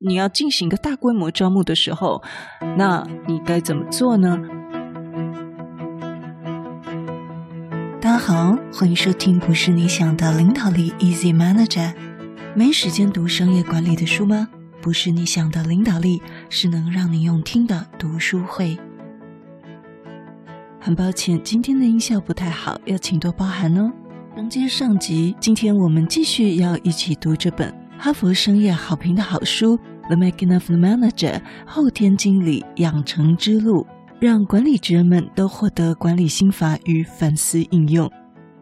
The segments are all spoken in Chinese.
你要进行一个大规模招募的时候，那你该怎么做呢？大家好，欢迎收听不是你想的领导力 Easy Manager。没时间读商业管理的书吗？不是你想的领导力，是能让你用听的读书会。很抱歉，今天的音效不太好，要请多包涵哦。承接上集，今天我们继续要一起读这本哈佛商业好评的好书《The Making of the Manager》后天经理养成之路，让管理职人们都获得管理心法与反思应用。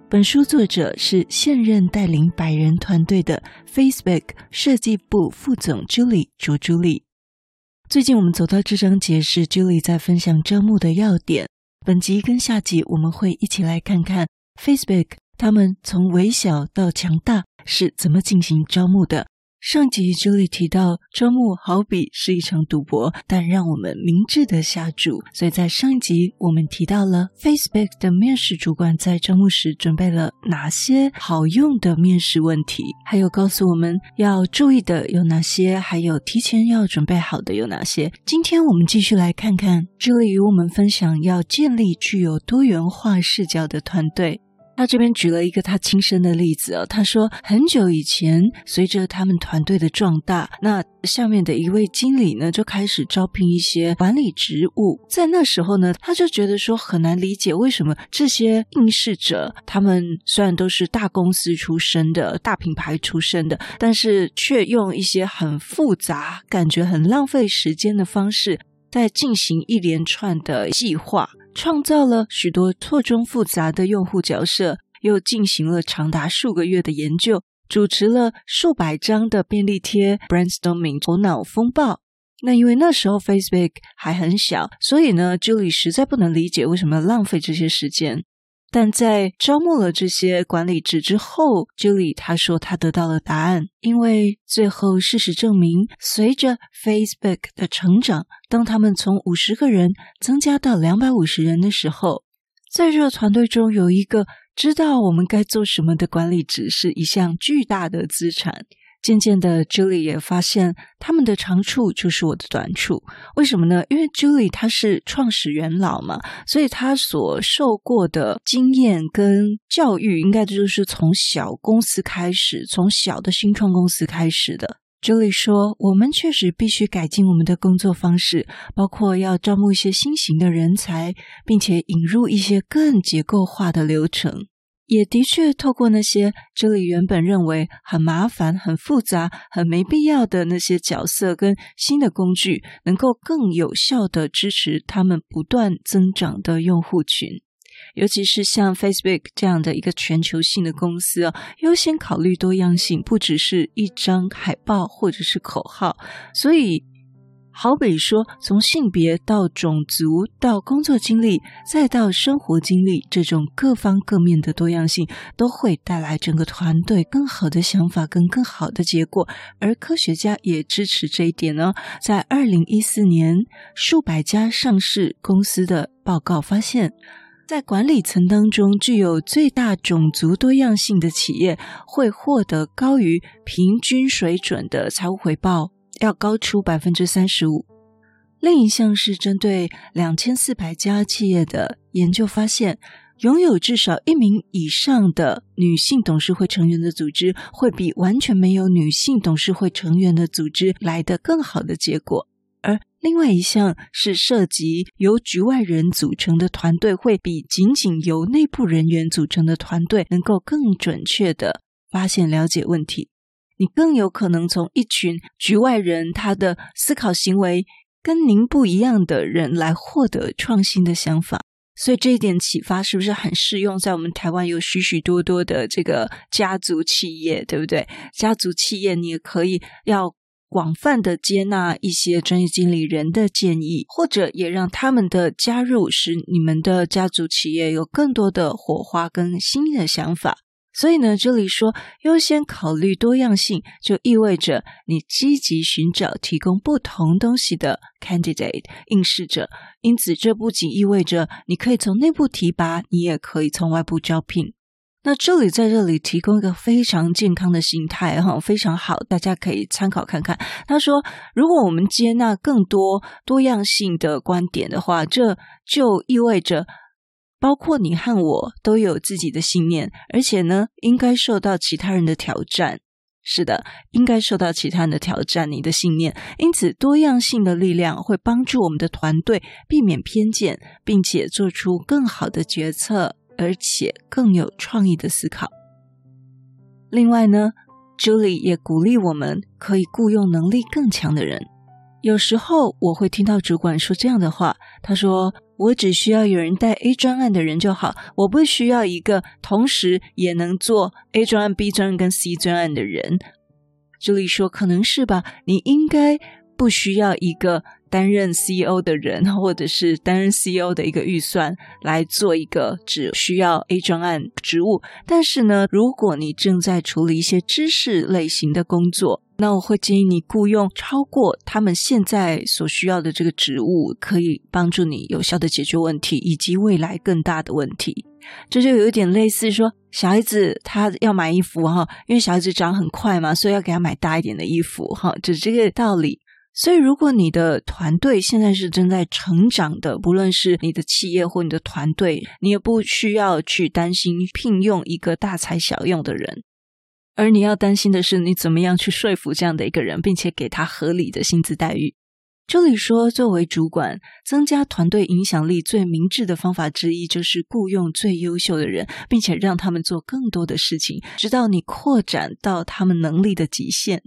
本书作者是现任带领百人团队的 Facebook 设计部副总 Julie 卓朱莉。最近我们走到这章节是 Julie 在分享招募的要点。本集跟下集我们会一起来看看 Facebook。他们从微小到强大是怎么进行招募的？上集这里提到，招募好比是一场赌博，但让我们明智的下注。所以在上一集我们提到了 Facebook 的面试主管在招募时准备了哪些好用的面试问题，还有告诉我们要注意的有哪些，还有提前要准备好的有哪些。今天我们继续来看看 Julie 与我们分享要建立具有多元化视角的团队。他这边举了一个他亲身的例子哦，他说很久以前，随着他们团队的壮大，那下面的一位经理呢就开始招聘一些管理职务。在那时候呢，他就觉得说很难理解为什么这些应试者，他们虽然都是大公司出身的、大品牌出身的，但是却用一些很复杂、感觉很浪费时间的方式，在进行一连串的计划。创造了许多错综复杂的用户角色，又进行了长达数个月的研究，主持了数百张的便利贴 brainstorming 头脑风暴。那因为那时候 Facebook 还很小，所以呢，Julie 实在不能理解为什么要浪费这些时间。但在招募了这些管理职之后，Julie 她说她得到了答案，因为最后事实证明，随着 Facebook 的成长，当他们从五十个人增加到两百五十人的时候，在这个团队中有一个知道我们该做什么的管理职，是一项巨大的资产。渐渐的，Julie 也发现他们的长处就是我的短处。为什么呢？因为 Julie 她是创始元老嘛，所以她所受过的经验跟教育，应该就是从小公司开始，从小的新创公司开始的。Julie 说：“我们确实必须改进我们的工作方式，包括要招募一些新型的人才，并且引入一些更结构化的流程。”也的确，透过那些这里原本认为很麻烦、很复杂、很没必要的那些角色跟新的工具，能够更有效地支持他们不断增长的用户群。尤其是像 Facebook 这样的一个全球性的公司啊，优先考虑多样性，不只是一张海报或者是口号，所以。好比说，从性别到种族，到工作经历，再到生活经历，这种各方各面的多样性，都会带来整个团队更好的想法跟更好的结果。而科学家也支持这一点呢。在二零一四年，数百家上市公司的报告发现，在管理层当中具有最大种族多样性的企业，会获得高于平均水准的财务回报。要高出百分之三十五。另一项是针对两千四百家企业的研究发现，拥有至少一名以上的女性董事会成员的组织，会比完全没有女性董事会成员的组织来得更好的结果。而另外一项是涉及由局外人组成的团队，会比仅仅由内部人员组成的团队能够更准确地发现了解问题。你更有可能从一群局外人他的思考行为跟您不一样的人来获得创新的想法，所以这一点启发是不是很适用在我们台湾有许许多多的这个家族企业，对不对？家族企业你也可以要广泛的接纳一些专业经理人的建议，或者也让他们的加入使你们的家族企业有更多的火花跟新的想法。所以呢，这里说优先考虑多样性，就意味着你积极寻找提供不同东西的 candidate 应试者。因此，这不仅意味着你可以从内部提拔，你也可以从外部招聘。那这里在这里提供一个非常健康的心态哈，非常好，大家可以参考看看。他说，如果我们接纳更多多样性的观点的话，这就意味着包括你和我都有自己的信念，而且呢，应该受到其他人的挑战。是的，应该受到其他人的挑战，你的信念。因此，多样性的力量会帮助我们的团队避免偏见，并且做出更好的决策。而且更有创意的思考。另外呢，Julie 也鼓励我们可以雇佣能力更强的人。有时候我会听到主管说这样的话，他说：“我只需要有人带 A 专案的人就好，我不需要一个同时也能做 A 专案、B 专案跟 C 专案的人。”Julie 说：“可能是吧，你应该不需要一个。”担任 CEO 的人，或者是担任 CEO 的一个预算来做一个只需要 A 专案职务。但是呢，如果你正在处理一些知识类型的工作，那我会建议你雇佣超过他们现在所需要的这个职务，可以帮助你有效的解决问题，以及未来更大的问题。这就有点类似说，小孩子他要买衣服哈，因为小孩子长很快嘛，所以要给他买大一点的衣服哈，就这个道理。所以，如果你的团队现在是正在成长的，不论是你的企业或你的团队，你也不需要去担心聘用一个大材小用的人，而你要担心的是，你怎么样去说服这样的一个人，并且给他合理的薪资待遇。这里说，作为主管，增加团队影响力最明智的方法之一，就是雇佣最优秀的人，并且让他们做更多的事情，直到你扩展到他们能力的极限。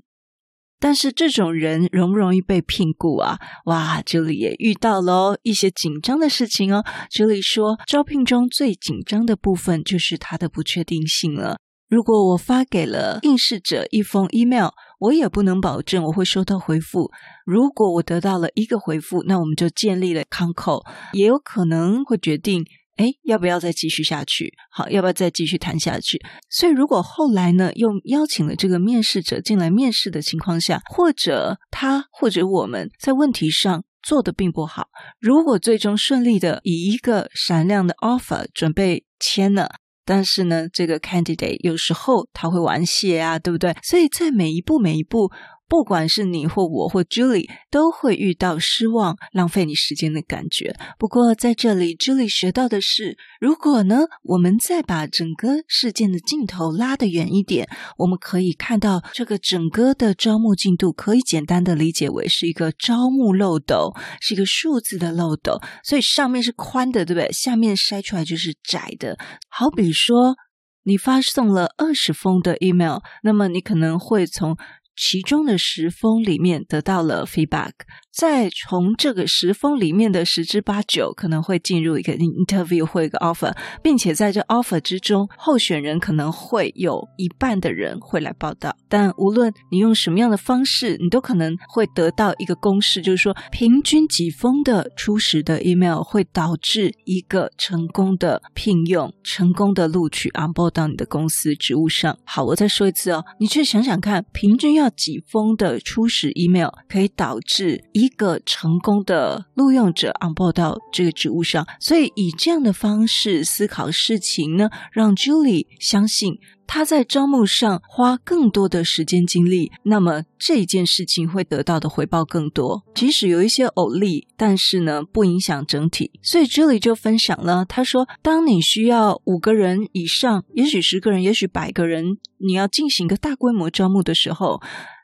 但是这种人容不容易被聘雇啊？哇，这里也遇到了哦一些紧张的事情哦。这里说，招聘中最紧张的部分就是它的不确定性了。如果我发给了应试者一封 email，我也不能保证我会收到回复。如果我得到了一个回复，那我们就建立了 concall，也有可能会决定。哎，要不要再继续下去？好，要不要再继续谈下去？所以，如果后来呢，又邀请了这个面试者进来面试的情况下，或者他或者我们在问题上做得并不好，如果最终顺利的以一个闪亮的 offer 准备签了，但是呢，这个 candidate 有时候他会玩谢啊，对不对？所以在每一步每一步。不管是你或我或 Julie，都会遇到失望、浪费你时间的感觉。不过在这里，Julie 学到的是，如果呢，我们再把整个事件的镜头拉得远一点，我们可以看到这个整个的招募进度，可以简单的理解为是一个招募漏斗，是一个数字的漏斗。所以上面是宽的，对不对？下面筛出来就是窄的。好比说，你发送了二十封的 email，那么你可能会从其中的十封里面得到了 feedback，再从这个十封里面的十之八九可能会进入一个 interview 或一个 offer，并且在这 offer 之中，候选人可能会有一半的人会来报道。但无论你用什么样的方式，你都可能会得到一个公式，就是说平均几封的初始的 email 会导致一个成功的聘用、成功的录取 onboard 到你的公司职务上。好，我再说一次哦，你去想想看，平均要。几封的初始 email 可以导致一个成功的录用者 onboard 到这个职务上，所以以这样的方式思考事情呢，让 Julie 相信。他在招募上花更多的时间精力，那么这件事情会得到的回报更多。即使有一些偶例，但是呢，不影响整体。所以这里就分享了，他说：当你需要五个人以上，也许十个人，也许百个人，你要进行一个大规模招募的时候。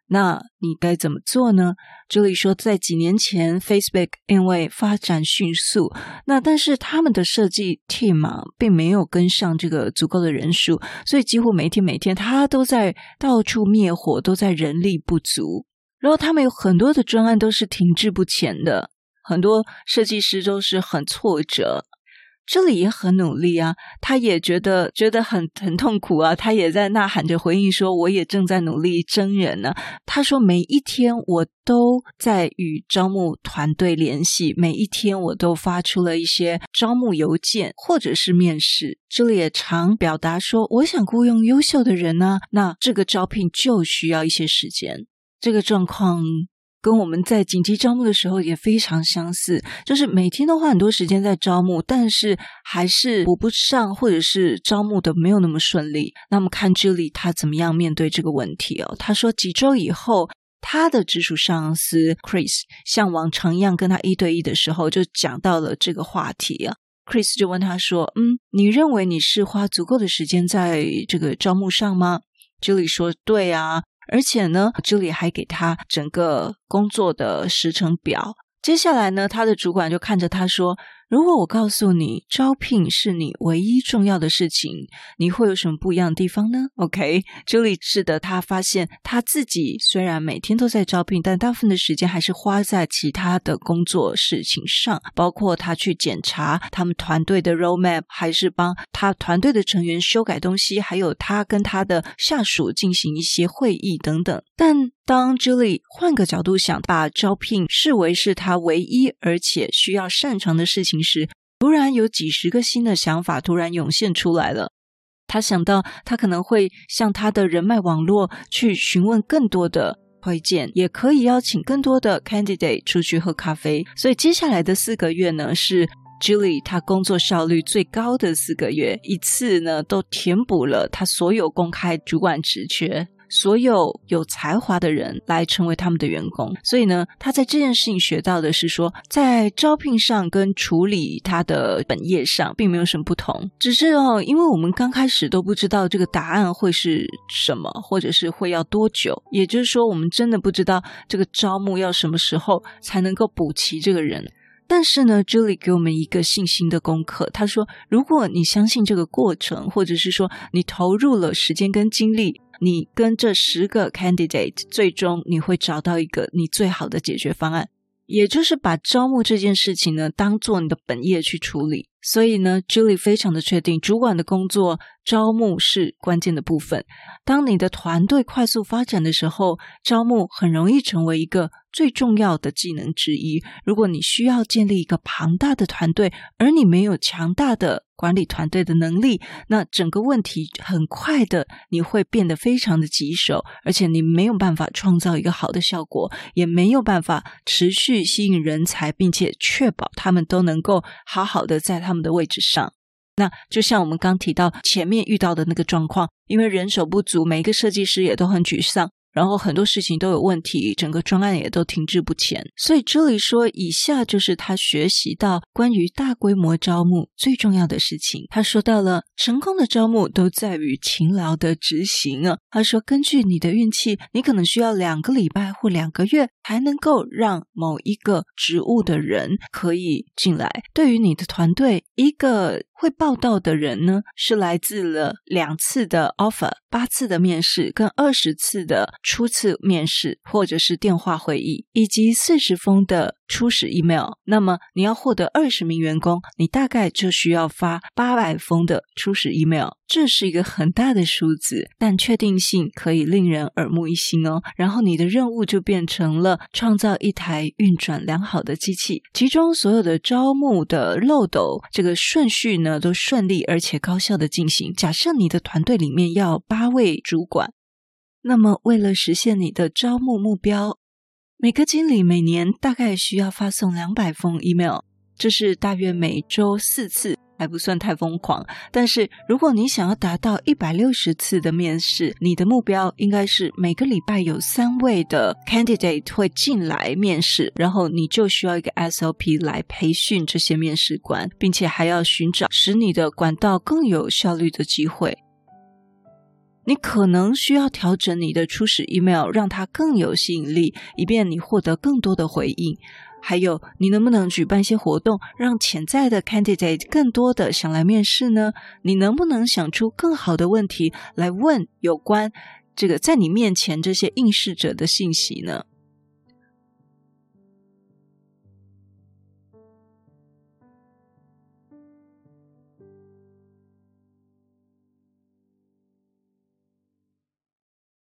那你该怎么做呢？这里说，在几年前，Facebook 因为发展迅速，那但是他们的设计 team 啊，并没有跟上这个足够的人数，所以几乎每天每天他都在到处灭火，都在人力不足。然后他们有很多的专案都是停滞不前的，很多设计师都是很挫折。这里也很努力啊，他也觉得觉得很很痛苦啊，他也在呐喊着回应说：“我也正在努力征人呢。”他说：“每一天我都在与招募团队联系，每一天我都发出了一些招募邮件或者是面试。这里也常表达说，我想雇佣优秀的人呢，那这个招聘就需要一些时间。这个状况跟我们在紧急招募的时候也非常相似，就是每天都花很多时间在招募，但是还是补不上，或者是招募的没有那么顺利。那么看 Julie 她怎么样面对这个问题哦？她说几周以后，她的直属上司 Chris 像往常一样跟她一对一的时候，就讲到了这个话题啊。Chris 就问他说：“嗯，你认为你是花足够的时间在这个招募上吗？”Julie 说：“对啊，而且呢这里还给他整个工作的时程表。接下来呢，他的主管就看着他说。”如果我告诉你，招聘是你唯一重要的事情，你会有什么不一样的地方呢？OK，Julie 是的，他发现他自己虽然每天都在招聘，但大部分的时间还是花在其他的工作事情上，包括他去检查他们团队的 roadmap，还是帮他团队的成员修改东西，还有他跟他的下属进行一些会议等等。但当 Julie 换个角度想，把招聘视为是他唯一而且需要擅长的事情时，突然有几十个新的想法突然涌现出来了。他想到，他可能会向他的人脉网络去询问更多的推荐，也可以邀请更多的 candidate 出去喝咖啡。所以接下来的四个月呢，是 Julie 他工作效率最高的四个月，一次呢都填补了他所有公开主管职缺。所有有才华的人来成为他们的员工，所以呢，他在这件事情学到的是说，在招聘上跟处理他的本业上并没有什么不同，只是哦，因为我们刚开始都不知道这个答案会是什么，或者是会要多久，也就是说，我们真的不知道这个招募要什么时候才能够补齐这个人。但是呢，Julie 给我们一个信心的功课，他说，如果你相信这个过程，或者是说你投入了时间跟精力。你跟这十个 candidate，最终你会找到一个你最好的解决方案，也就是把招募这件事情呢，当做你的本业去处理。所以呢，Julie 非常的确定，主管的工作招募是关键的部分。当你的团队快速发展的时候，招募很容易成为一个最重要的技能之一。如果你需要建立一个庞大的团队，而你没有强大的管理团队的能力，那整个问题很快的你会变得非常的棘手，而且你没有办法创造一个好的效果，也没有办法持续吸引人才，并且确保他们都能够好好的在他们的位置上。那就像我们刚提到前面遇到的那个状况，因为人手不足，每一个设计师也都很沮丧。然后很多事情都有问题，整个专案也都停滞不前。所以这里说，以下就是他学习到关于大规模招募最重要的事情。他说到了，成功的招募都在于勤劳的执行啊。他说，根据你的运气，你可能需要两个礼拜或两个月，才能够让某一个职务的人可以进来。对于你的团队，一个会报到的人呢，是来自了两次的 offer、八次的面试跟二十次的初次面试，或者是电话会议，以及四十封的初始 email，那么你要获得二十名员工，你大概就需要发八百封的初始 email。这是一个很大的数字，但确定性可以令人耳目一新哦。然后你的任务就变成了创造一台运转良好的机器，其中所有的招募的漏斗，这个顺序呢都顺利而且高效的进行。假设你的团队里面要八位主管，那么为了实现你的招募目标。每个经理每年大概需要发送两百封 email，这是大约每周四次，还不算太疯狂。但是如果你想要达到一百六十次的面试，你的目标应该是每个礼拜有三位的 candidate 会进来面试，然后你就需要一个 SOP 来培训这些面试官，并且还要寻找使你的管道更有效率的机会。你可能需要调整你的初始 email，让它更有吸引力，以便你获得更多的回应。还有，你能不能举办一些活动，让潜在的 candidate 更多的想来面试呢？你能不能想出更好的问题来问有关这个在你面前这些应试者的信息呢？